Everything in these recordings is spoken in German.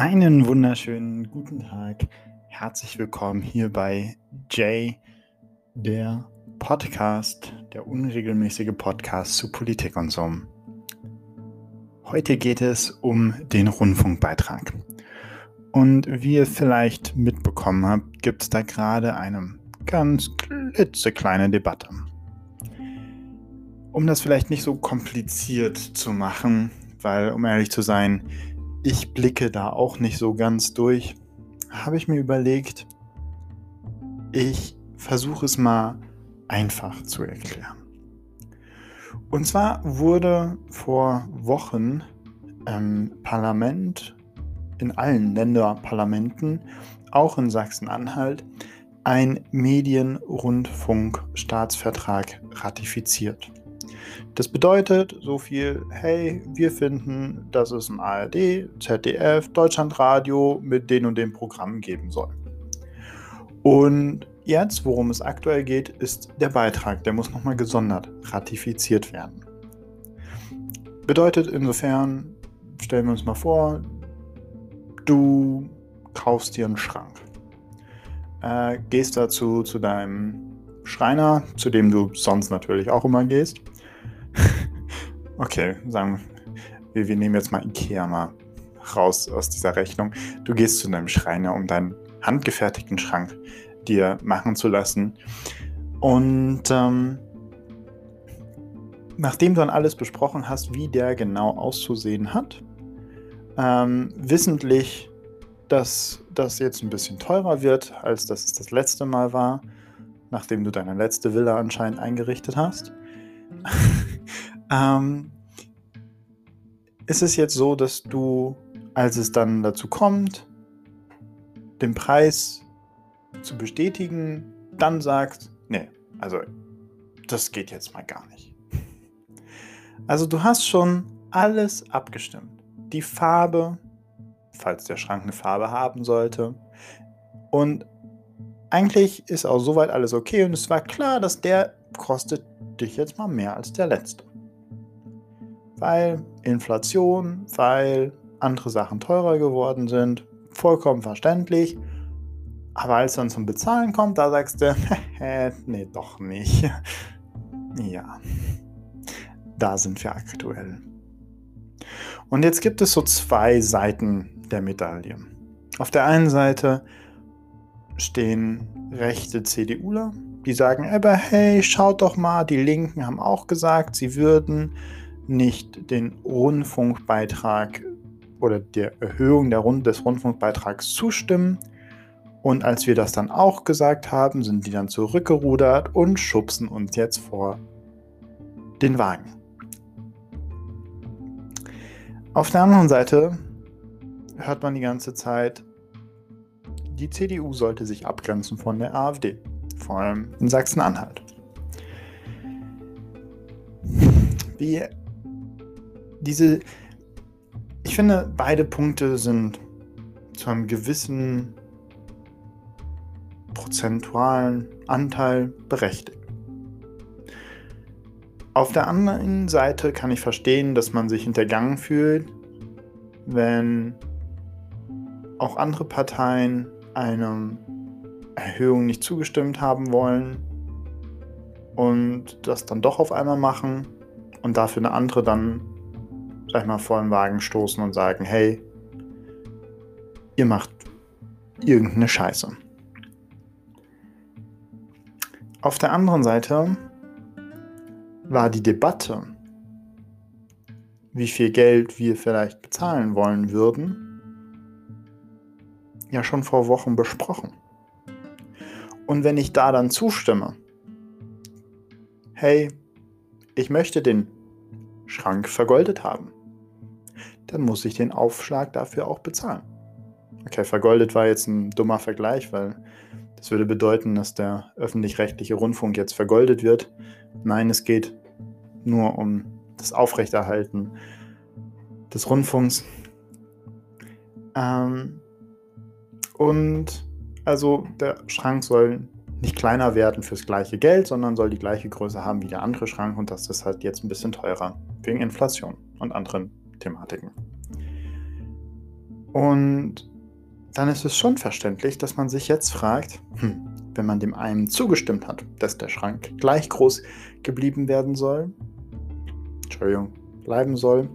Einen wunderschönen guten Tag. Herzlich willkommen hier bei Jay, der Podcast, der unregelmäßige Podcast zu Politik und so. Heute geht es um den Rundfunkbeitrag. Und wie ihr vielleicht mitbekommen habt, gibt es da gerade eine ganz klitzekleine Debatte. Um das vielleicht nicht so kompliziert zu machen, weil, um ehrlich zu sein, ich blicke da auch nicht so ganz durch, habe ich mir überlegt, ich versuche es mal einfach zu erklären. Und zwar wurde vor Wochen im Parlament, in allen Länderparlamenten, auch in Sachsen-Anhalt, ein Medienrundfunkstaatsvertrag ratifiziert. Das bedeutet so viel, hey, wir finden, dass es ein ARD, ZDF, Deutschlandradio mit den und den Programmen geben soll. Und jetzt, worum es aktuell geht, ist der Beitrag. Der muss nochmal gesondert ratifiziert werden. Bedeutet insofern, stellen wir uns mal vor, du kaufst dir einen Schrank. Äh, gehst dazu zu deinem Schreiner, zu dem du sonst natürlich auch immer gehst, okay, sagen wir, wir nehmen jetzt mal Ikea mal raus aus dieser Rechnung. Du gehst zu deinem Schreiner, um deinen handgefertigten Schrank dir machen zu lassen. Und ähm, nachdem du dann alles besprochen hast, wie der genau auszusehen hat, ähm, wissentlich, dass das jetzt ein bisschen teurer wird, als das es das letzte Mal war, nachdem du deine letzte Villa anscheinend eingerichtet hast, ähm, ist es jetzt so, dass du, als es dann dazu kommt, den Preis zu bestätigen, dann sagst, nee, also das geht jetzt mal gar nicht. Also du hast schon alles abgestimmt. Die Farbe, falls der Schrank eine Farbe haben sollte. Und eigentlich ist auch soweit alles okay und es war klar, dass der kostet dich jetzt mal mehr als der letzte. Weil Inflation, weil andere Sachen teurer geworden sind, vollkommen verständlich. Aber als dann zum Bezahlen kommt, da sagst du, nee, doch nicht. ja, da sind wir aktuell. Und jetzt gibt es so zwei Seiten der Medaille. Auf der einen Seite stehen rechte CDUler, die sagen, aber hey, schaut doch mal, die Linken haben auch gesagt, sie würden nicht den Rundfunkbeitrag oder der Erhöhung der Rund des Rundfunkbeitrags zustimmen. Und als wir das dann auch gesagt haben, sind die dann zurückgerudert und schubsen uns jetzt vor den Wagen. Auf der anderen Seite hört man die ganze Zeit, die CDU sollte sich abgrenzen von der AfD vor allem in Sachsen-Anhalt. Wie diese, ich finde, beide Punkte sind zu einem gewissen prozentualen Anteil berechtigt. Auf der anderen Seite kann ich verstehen, dass man sich hintergangen fühlt, wenn auch andere Parteien einem Erhöhung nicht zugestimmt haben wollen und das dann doch auf einmal machen und dafür eine andere dann, sag ich mal, vor den Wagen stoßen und sagen, hey, ihr macht irgendeine Scheiße. Auf der anderen Seite war die Debatte, wie viel Geld wir vielleicht bezahlen wollen würden, ja schon vor Wochen besprochen. Und wenn ich da dann zustimme, hey, ich möchte den Schrank vergoldet haben, dann muss ich den Aufschlag dafür auch bezahlen. Okay, vergoldet war jetzt ein dummer Vergleich, weil das würde bedeuten, dass der öffentlich-rechtliche Rundfunk jetzt vergoldet wird. Nein, es geht nur um das Aufrechterhalten des Rundfunks. Ähm, und also der Schrank soll nicht kleiner werden fürs gleiche Geld, sondern soll die gleiche Größe haben wie der andere Schrank und das ist halt jetzt ein bisschen teurer wegen Inflation und anderen Thematiken. Und dann ist es schon verständlich, dass man sich jetzt fragt, hm, wenn man dem einen zugestimmt hat, dass der Schrank gleich groß geblieben werden soll, Entschuldigung, bleiben soll,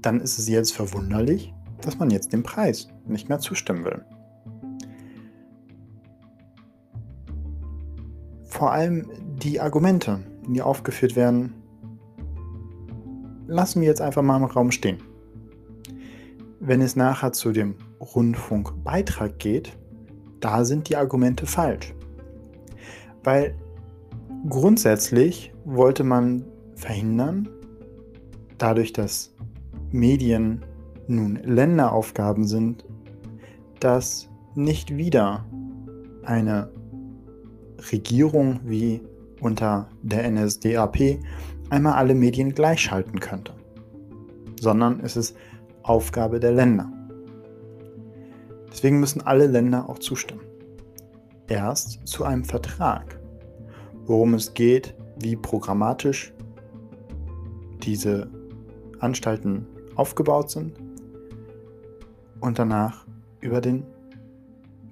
dann ist es jetzt verwunderlich, dass man jetzt dem Preis nicht mehr zustimmen will. Vor allem die Argumente, die aufgeführt werden, lassen wir jetzt einfach mal im Raum stehen. Wenn es nachher zu dem Rundfunkbeitrag geht, da sind die Argumente falsch. Weil grundsätzlich wollte man verhindern, dadurch, dass Medien nun Länderaufgaben sind, dass nicht wieder eine Regierung wie unter der NSDAP einmal alle Medien gleichschalten könnte, sondern es ist Aufgabe der Länder. Deswegen müssen alle Länder auch zustimmen. Erst zu einem Vertrag, worum es geht, wie programmatisch diese Anstalten aufgebaut sind und danach über den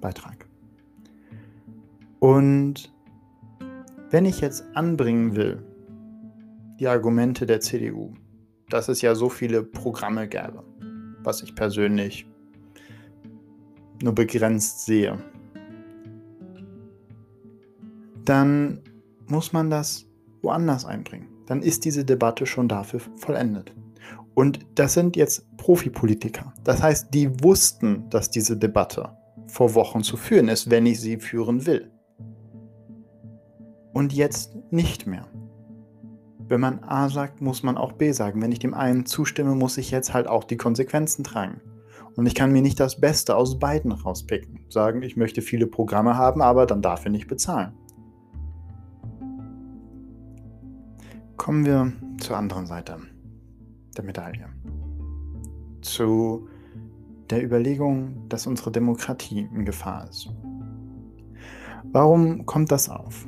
Beitrag. Und wenn ich jetzt anbringen will, die Argumente der CDU, dass es ja so viele Programme gäbe, was ich persönlich nur begrenzt sehe, dann muss man das woanders einbringen. Dann ist diese Debatte schon dafür vollendet. Und das sind jetzt Profipolitiker. Das heißt, die wussten, dass diese Debatte vor Wochen zu führen ist, wenn ich sie führen will. Und jetzt nicht mehr. Wenn man A sagt, muss man auch B sagen. Wenn ich dem einen zustimme, muss ich jetzt halt auch die Konsequenzen tragen. Und ich kann mir nicht das Beste aus beiden rauspicken. Sagen, ich möchte viele Programme haben, aber dann dafür nicht bezahlen. Kommen wir zur anderen Seite der Medaille. Zu der Überlegung, dass unsere Demokratie in Gefahr ist. Warum kommt das auf?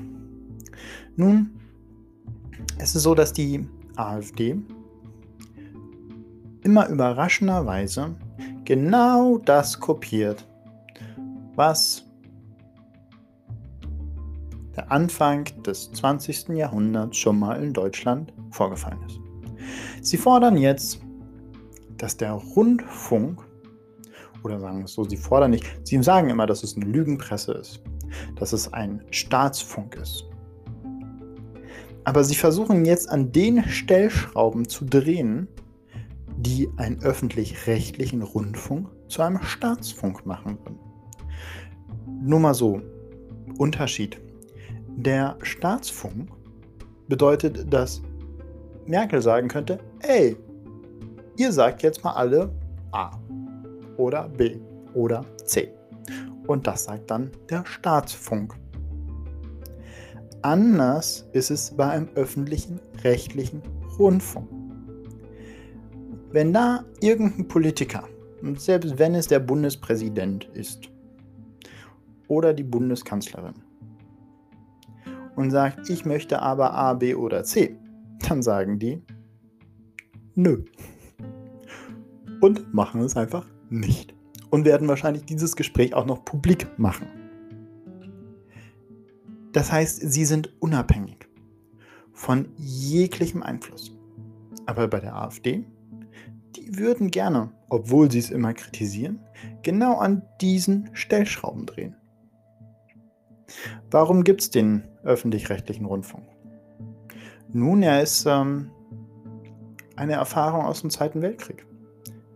Nun, es ist so, dass die AfD immer überraschenderweise genau das kopiert, was der Anfang des 20. Jahrhunderts schon mal in Deutschland vorgefallen ist. Sie fordern jetzt, dass der Rundfunk, oder sagen wir es so, sie fordern nicht, sie sagen immer, dass es eine Lügenpresse ist, dass es ein Staatsfunk ist. Aber sie versuchen jetzt an den Stellschrauben zu drehen, die einen öffentlich-rechtlichen Rundfunk zu einem Staatsfunk machen würden. Nur mal so, Unterschied. Der Staatsfunk bedeutet, dass Merkel sagen könnte, ey, ihr sagt jetzt mal alle A oder B oder C. Und das sagt dann der Staatsfunk. Anders ist es bei einem öffentlichen rechtlichen Rundfunk. Wenn da irgendein Politiker, selbst wenn es der Bundespräsident ist oder die Bundeskanzlerin, und sagt, ich möchte aber A, B oder C, dann sagen die, nö. Und machen es einfach nicht. Und werden wahrscheinlich dieses Gespräch auch noch publik machen. Das heißt, sie sind unabhängig von jeglichem Einfluss. Aber bei der AfD, die würden gerne, obwohl sie es immer kritisieren, genau an diesen Stellschrauben drehen. Warum gibt es den öffentlich-rechtlichen Rundfunk? Nun, er ist ähm, eine Erfahrung aus dem Zweiten Weltkrieg.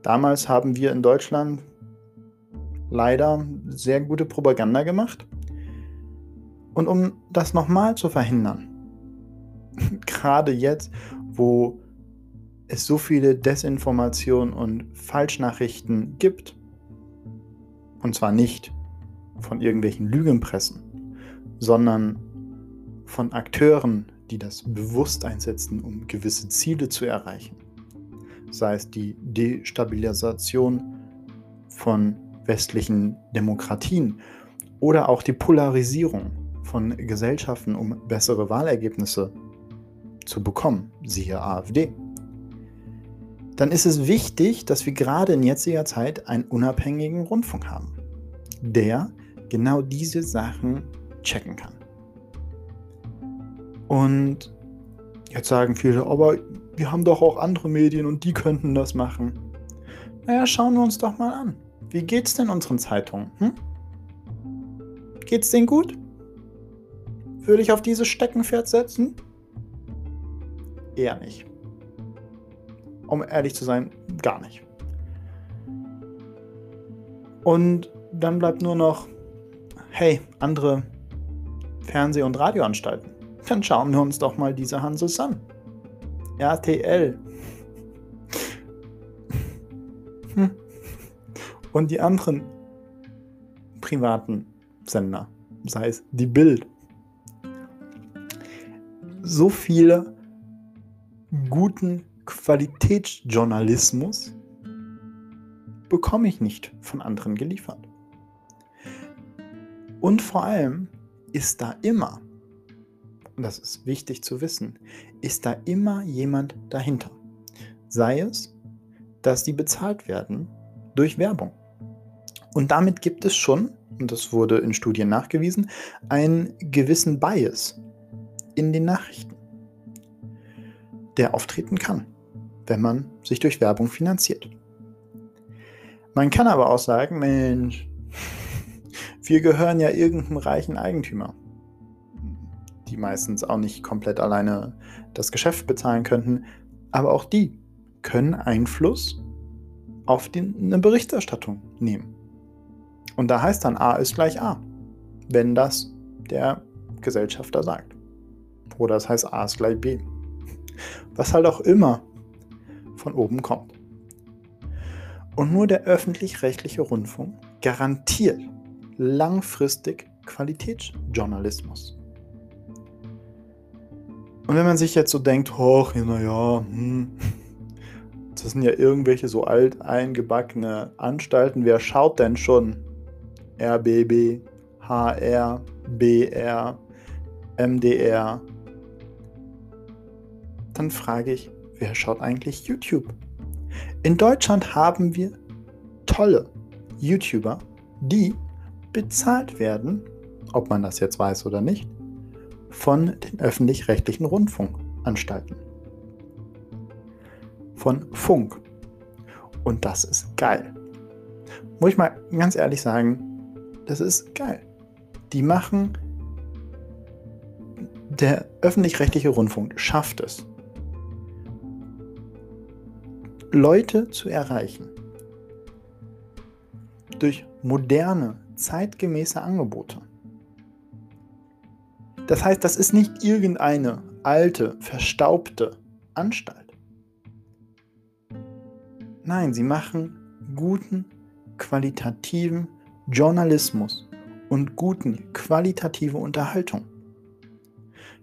Damals haben wir in Deutschland leider sehr gute Propaganda gemacht. Und um das nochmal zu verhindern, gerade jetzt, wo es so viele Desinformationen und Falschnachrichten gibt, und zwar nicht von irgendwelchen Lügenpressen, sondern von Akteuren, die das bewusst einsetzen, um gewisse Ziele zu erreichen. Sei es die Destabilisation von westlichen Demokratien oder auch die Polarisierung von Gesellschaften, um bessere Wahlergebnisse zu bekommen, siehe AfD. dann ist es wichtig, dass wir gerade in jetziger Zeit einen unabhängigen Rundfunk haben, der genau diese Sachen checken kann. Und jetzt sagen viele, aber wir haben doch auch andere Medien und die könnten das machen. Naja, schauen wir uns doch mal an. Wie geht's denn unseren Zeitungen? Hm? Geht's denen gut? Würde ich auf dieses Steckenpferd setzen? Eher nicht. Um ehrlich zu sein, gar nicht. Und dann bleibt nur noch, hey, andere Fernseh- und Radioanstalten. Dann schauen wir uns doch mal diese Hanses an. RTL. Hm. Und die anderen privaten Sender, sei es die Bild. So viele guten Qualitätsjournalismus bekomme ich nicht von anderen geliefert. Und vor allem ist da immer, und das ist wichtig zu wissen, ist da immer jemand dahinter. Sei es, dass die bezahlt werden durch Werbung. Und damit gibt es schon, und das wurde in Studien nachgewiesen, einen gewissen Bias in den Nachrichten, der auftreten kann wenn man sich durch Werbung finanziert. Man kann aber auch sagen, Mensch, wir gehören ja irgendeinem reichen Eigentümer, die meistens auch nicht komplett alleine das Geschäft bezahlen könnten, aber auch die können Einfluss auf die, eine Berichterstattung nehmen. Und da heißt dann A ist gleich A, wenn das der Gesellschafter sagt. Oder das heißt A ist gleich B. Was halt auch immer von oben kommt. Und nur der öffentlich-rechtliche Rundfunk garantiert langfristig Qualitätsjournalismus. Und wenn man sich jetzt so denkt, hoch, naja, hm, das sind ja irgendwelche so alt eingebackene Anstalten, wer schaut denn schon RBB, HR, BR, MDR? Dann frage ich, wer schaut eigentlich YouTube? In Deutschland haben wir tolle YouTuber, die bezahlt werden, ob man das jetzt weiß oder nicht, von den öffentlich-rechtlichen Rundfunkanstalten. Von Funk. Und das ist geil. Muss ich mal ganz ehrlich sagen, das ist geil. Die machen, der öffentlich-rechtliche Rundfunk schafft es, Leute zu erreichen. Durch moderne, zeitgemäße Angebote. Das heißt, das ist nicht irgendeine alte, verstaubte Anstalt. Nein, sie machen guten, qualitativen Journalismus und guten, qualitative Unterhaltung.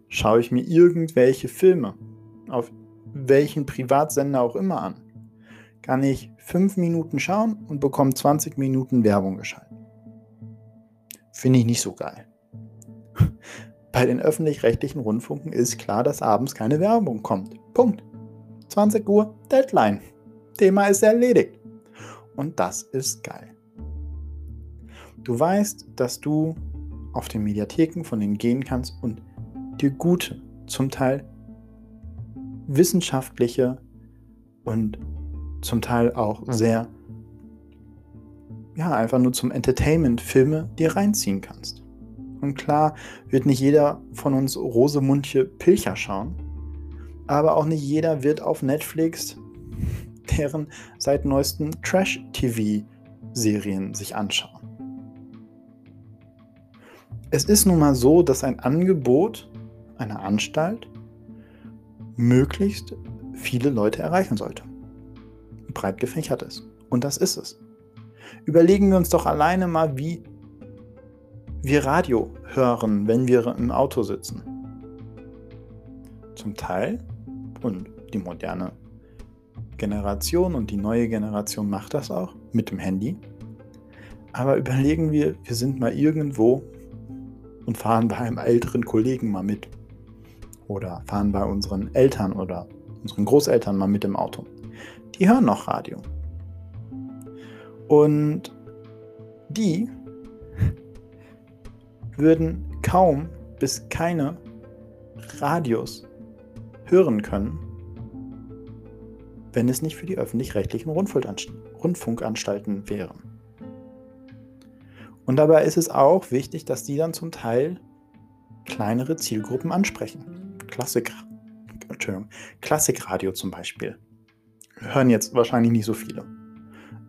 Schaue ich mir irgendwelche Filme auf welchen Privatsender auch immer an, kann ich 5 Minuten schauen und bekomme 20 Minuten Werbung geschaltet. Finde ich nicht so geil. Bei den öffentlich-rechtlichen Rundfunken ist klar, dass abends keine Werbung kommt. Punkt. 20 Uhr, Deadline. Thema ist erledigt. Und das ist geil. Du weißt, dass du auf den Mediatheken von denen gehen kannst und dir gute, zum Teil wissenschaftliche und zum Teil auch sehr, ja, einfach nur zum Entertainment Filme dir reinziehen kannst. Und klar wird nicht jeder von uns Rosemundche Pilcher schauen, aber auch nicht jeder wird auf Netflix deren seit neuesten Trash-TV-Serien sich anschauen. Es ist nun mal so, dass ein Angebot einer Anstalt möglichst viele Leute erreichen sollte breit gefächert ist. Und das ist es. Überlegen wir uns doch alleine mal, wie wir Radio hören, wenn wir im Auto sitzen. Zum Teil, und die moderne Generation und die neue Generation macht das auch mit dem Handy. Aber überlegen wir, wir sind mal irgendwo und fahren bei einem älteren Kollegen mal mit. Oder fahren bei unseren Eltern oder unseren Großeltern mal mit im Auto. Die hören noch Radio. Und die würden kaum bis keine Radios hören können, wenn es nicht für die öffentlich-rechtlichen Rundfunkanstalten wären. Und dabei ist es auch wichtig, dass die dann zum Teil kleinere Zielgruppen ansprechen. Klassik, Klassikradio zum Beispiel. Hören jetzt wahrscheinlich nicht so viele.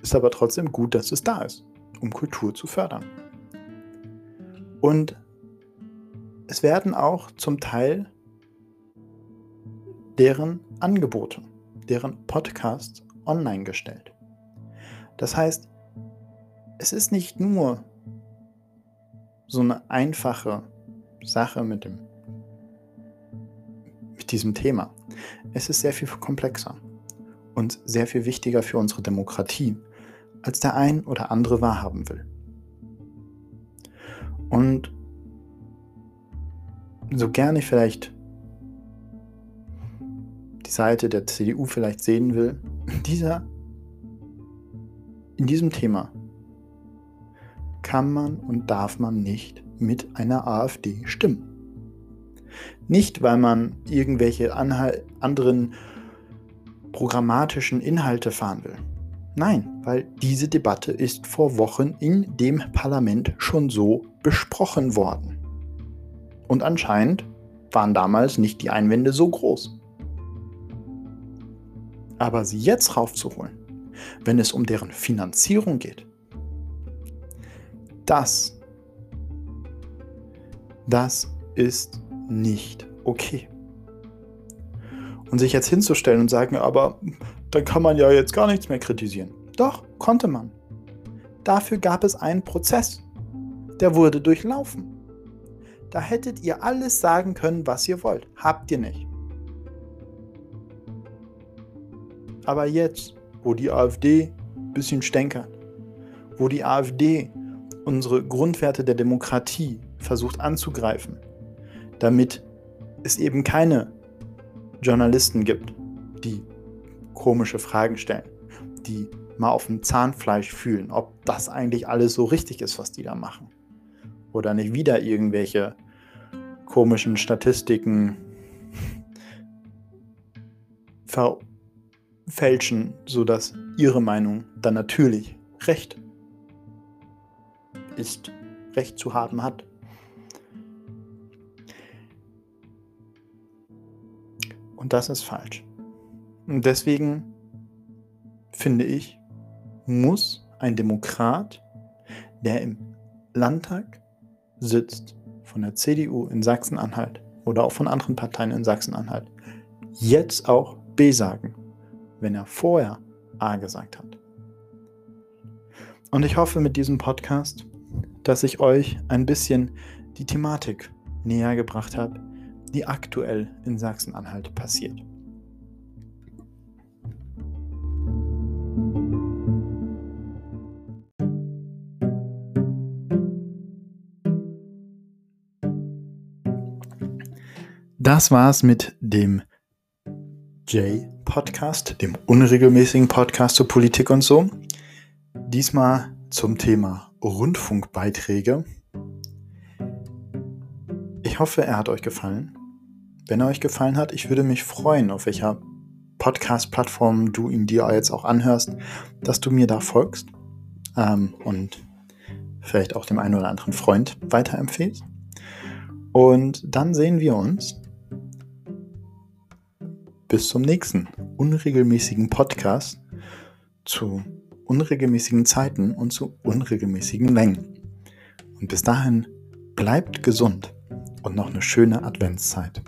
Ist aber trotzdem gut, dass es da ist, um Kultur zu fördern. Und es werden auch zum Teil deren Angebote, deren Podcasts online gestellt. Das heißt, es ist nicht nur so eine einfache Sache mit, dem, mit diesem Thema. Es ist sehr viel komplexer und sehr viel wichtiger für unsere Demokratie, als der ein oder andere wahrhaben will. Und so gerne ich vielleicht die Seite der CDU vielleicht sehen will, dieser, in diesem Thema kann man und darf man nicht mit einer AfD stimmen. Nicht, weil man irgendwelche anderen programmatischen Inhalte fahren will. Nein, weil diese Debatte ist vor Wochen in dem Parlament schon so besprochen worden. Und anscheinend waren damals nicht die Einwände so groß. Aber sie jetzt raufzuholen, wenn es um deren Finanzierung geht, das, das ist nicht okay. Und sich jetzt hinzustellen und sagen, aber dann kann man ja jetzt gar nichts mehr kritisieren. Doch, konnte man. Dafür gab es einen Prozess. Der wurde durchlaufen. Da hättet ihr alles sagen können, was ihr wollt. Habt ihr nicht. Aber jetzt, wo die AfD ein bisschen stänkert, wo die AfD unsere Grundwerte der Demokratie versucht anzugreifen, damit es eben keine Journalisten gibt, die komische Fragen stellen, die mal auf dem Zahnfleisch fühlen, ob das eigentlich alles so richtig ist, was die da machen. Oder nicht wieder irgendwelche komischen Statistiken verfälschen, sodass ihre Meinung dann natürlich recht ist, recht zu haben hat. Und das ist falsch. Und deswegen finde ich, muss ein Demokrat, der im Landtag sitzt, von der CDU in Sachsen-Anhalt oder auch von anderen Parteien in Sachsen-Anhalt, jetzt auch B sagen, wenn er vorher A gesagt hat. Und ich hoffe mit diesem Podcast, dass ich euch ein bisschen die Thematik näher gebracht habe, die aktuell in Sachsen-Anhalt passiert. Das war's mit dem J-Podcast, dem unregelmäßigen Podcast zur Politik und so. Diesmal zum Thema Rundfunkbeiträge. Ich hoffe, er hat euch gefallen. Wenn er euch gefallen hat, ich würde mich freuen, auf welcher Podcast-Plattform du ihn dir jetzt auch anhörst, dass du mir da folgst ähm, und vielleicht auch dem einen oder anderen Freund weiterempfehlst. Und dann sehen wir uns bis zum nächsten unregelmäßigen Podcast zu unregelmäßigen Zeiten und zu unregelmäßigen Längen. Und bis dahin bleibt gesund und noch eine schöne Adventszeit.